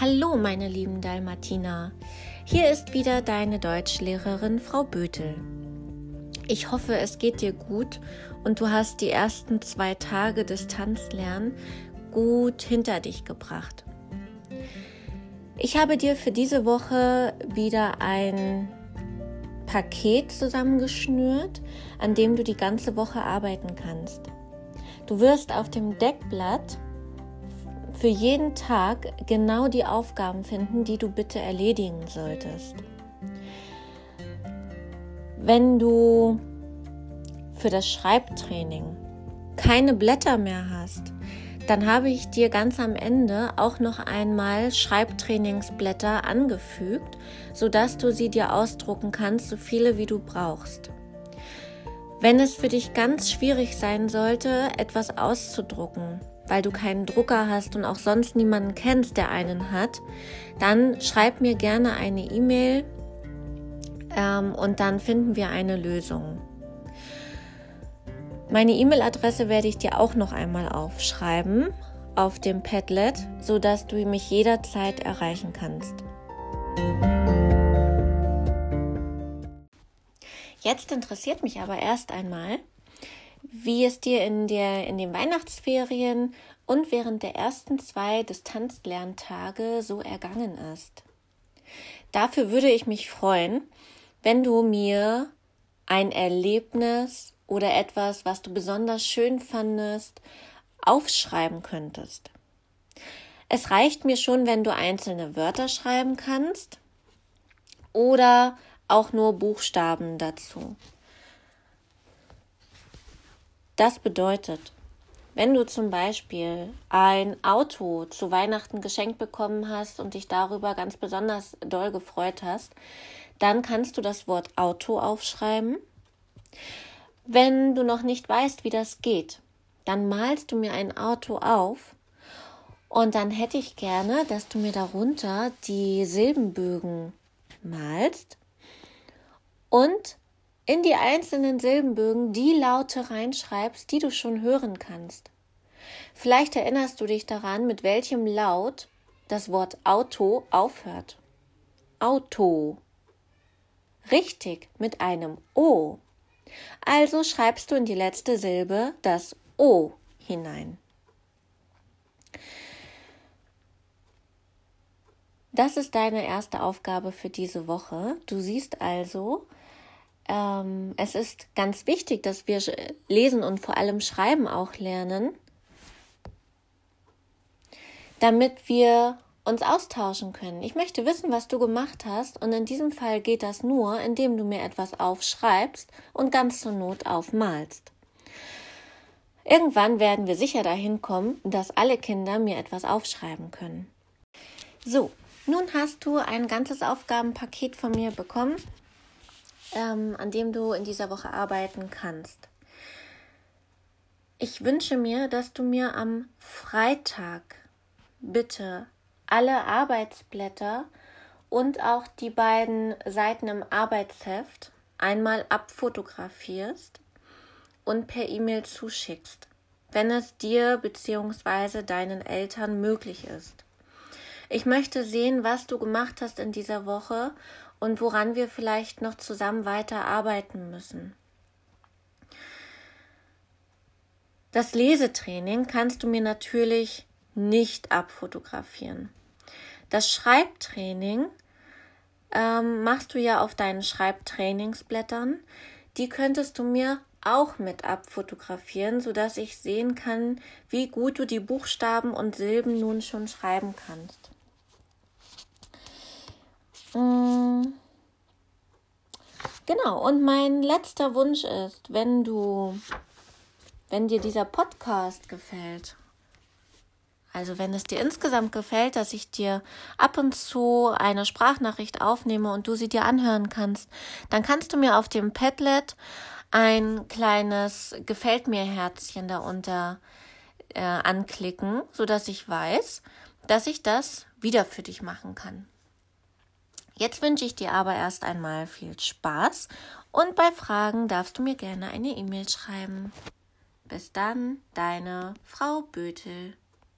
Hallo, meine lieben Dalmatiner. Hier ist wieder deine Deutschlehrerin Frau Bötel. Ich hoffe, es geht dir gut und du hast die ersten zwei Tage Distanzlernen gut hinter dich gebracht. Ich habe dir für diese Woche wieder ein Paket zusammengeschnürt, an dem du die ganze Woche arbeiten kannst. Du wirst auf dem Deckblatt für jeden Tag genau die Aufgaben finden, die du bitte erledigen solltest. Wenn du für das Schreibtraining keine Blätter mehr hast, dann habe ich dir ganz am Ende auch noch einmal Schreibtrainingsblätter angefügt, sodass du sie dir ausdrucken kannst, so viele wie du brauchst. Wenn es für dich ganz schwierig sein sollte, etwas auszudrucken, weil du keinen Drucker hast und auch sonst niemanden kennst, der einen hat, dann schreib mir gerne eine E-Mail ähm, und dann finden wir eine Lösung. Meine E-Mail-Adresse werde ich dir auch noch einmal aufschreiben auf dem Padlet, sodass du mich jederzeit erreichen kannst. Jetzt interessiert mich aber erst einmal, wie es dir in, der, in den Weihnachtsferien und während der ersten zwei Distanzlerntage so ergangen ist. Dafür würde ich mich freuen, wenn du mir ein Erlebnis oder etwas, was du besonders schön fandest, aufschreiben könntest. Es reicht mir schon, wenn du einzelne Wörter schreiben kannst oder auch nur Buchstaben dazu. Das bedeutet, wenn du zum Beispiel ein Auto zu Weihnachten geschenkt bekommen hast und dich darüber ganz besonders doll gefreut hast, dann kannst du das Wort Auto aufschreiben. Wenn du noch nicht weißt, wie das geht, dann malst du mir ein Auto auf und dann hätte ich gerne, dass du mir darunter die Silbenbögen malst und in die einzelnen Silbenbögen die Laute reinschreibst, die du schon hören kannst. Vielleicht erinnerst du dich daran, mit welchem Laut das Wort Auto aufhört. Auto. Richtig, mit einem O. Also schreibst du in die letzte Silbe das O hinein. Das ist deine erste Aufgabe für diese Woche. Du siehst also, ähm, es ist ganz wichtig, dass wir lesen und vor allem schreiben auch lernen, damit wir uns austauschen können. Ich möchte wissen, was du gemacht hast und in diesem Fall geht das nur, indem du mir etwas aufschreibst und ganz zur Not aufmalst. Irgendwann werden wir sicher dahin kommen, dass alle Kinder mir etwas aufschreiben können. So, nun hast du ein ganzes Aufgabenpaket von mir bekommen ähm, an dem du in dieser Woche arbeiten kannst. Ich wünsche mir, dass du mir am Freitag bitte alle Arbeitsblätter und auch die beiden Seiten im Arbeitsheft einmal abfotografierst und per E-Mail zuschickst, wenn es dir bzw. deinen Eltern möglich ist. Ich möchte sehen, was du gemacht hast in dieser Woche und woran wir vielleicht noch zusammen weiter arbeiten müssen. Das Lesetraining kannst du mir natürlich nicht abfotografieren. Das Schreibtraining ähm, machst du ja auf deinen Schreibtrainingsblättern. Die könntest du mir auch mit abfotografieren, sodass ich sehen kann, wie gut du die Buchstaben und Silben nun schon schreiben kannst. Mm. Genau, und mein letzter Wunsch ist, wenn du, wenn dir dieser Podcast gefällt, also wenn es dir insgesamt gefällt, dass ich dir ab und zu eine Sprachnachricht aufnehme und du sie dir anhören kannst, dann kannst du mir auf dem Padlet ein kleines Gefällt mir Herzchen darunter äh, anklicken, sodass ich weiß, dass ich das wieder für dich machen kann. Jetzt wünsche ich dir aber erst einmal viel Spaß und bei Fragen darfst du mir gerne eine E-Mail schreiben. Bis dann, deine Frau Bötel.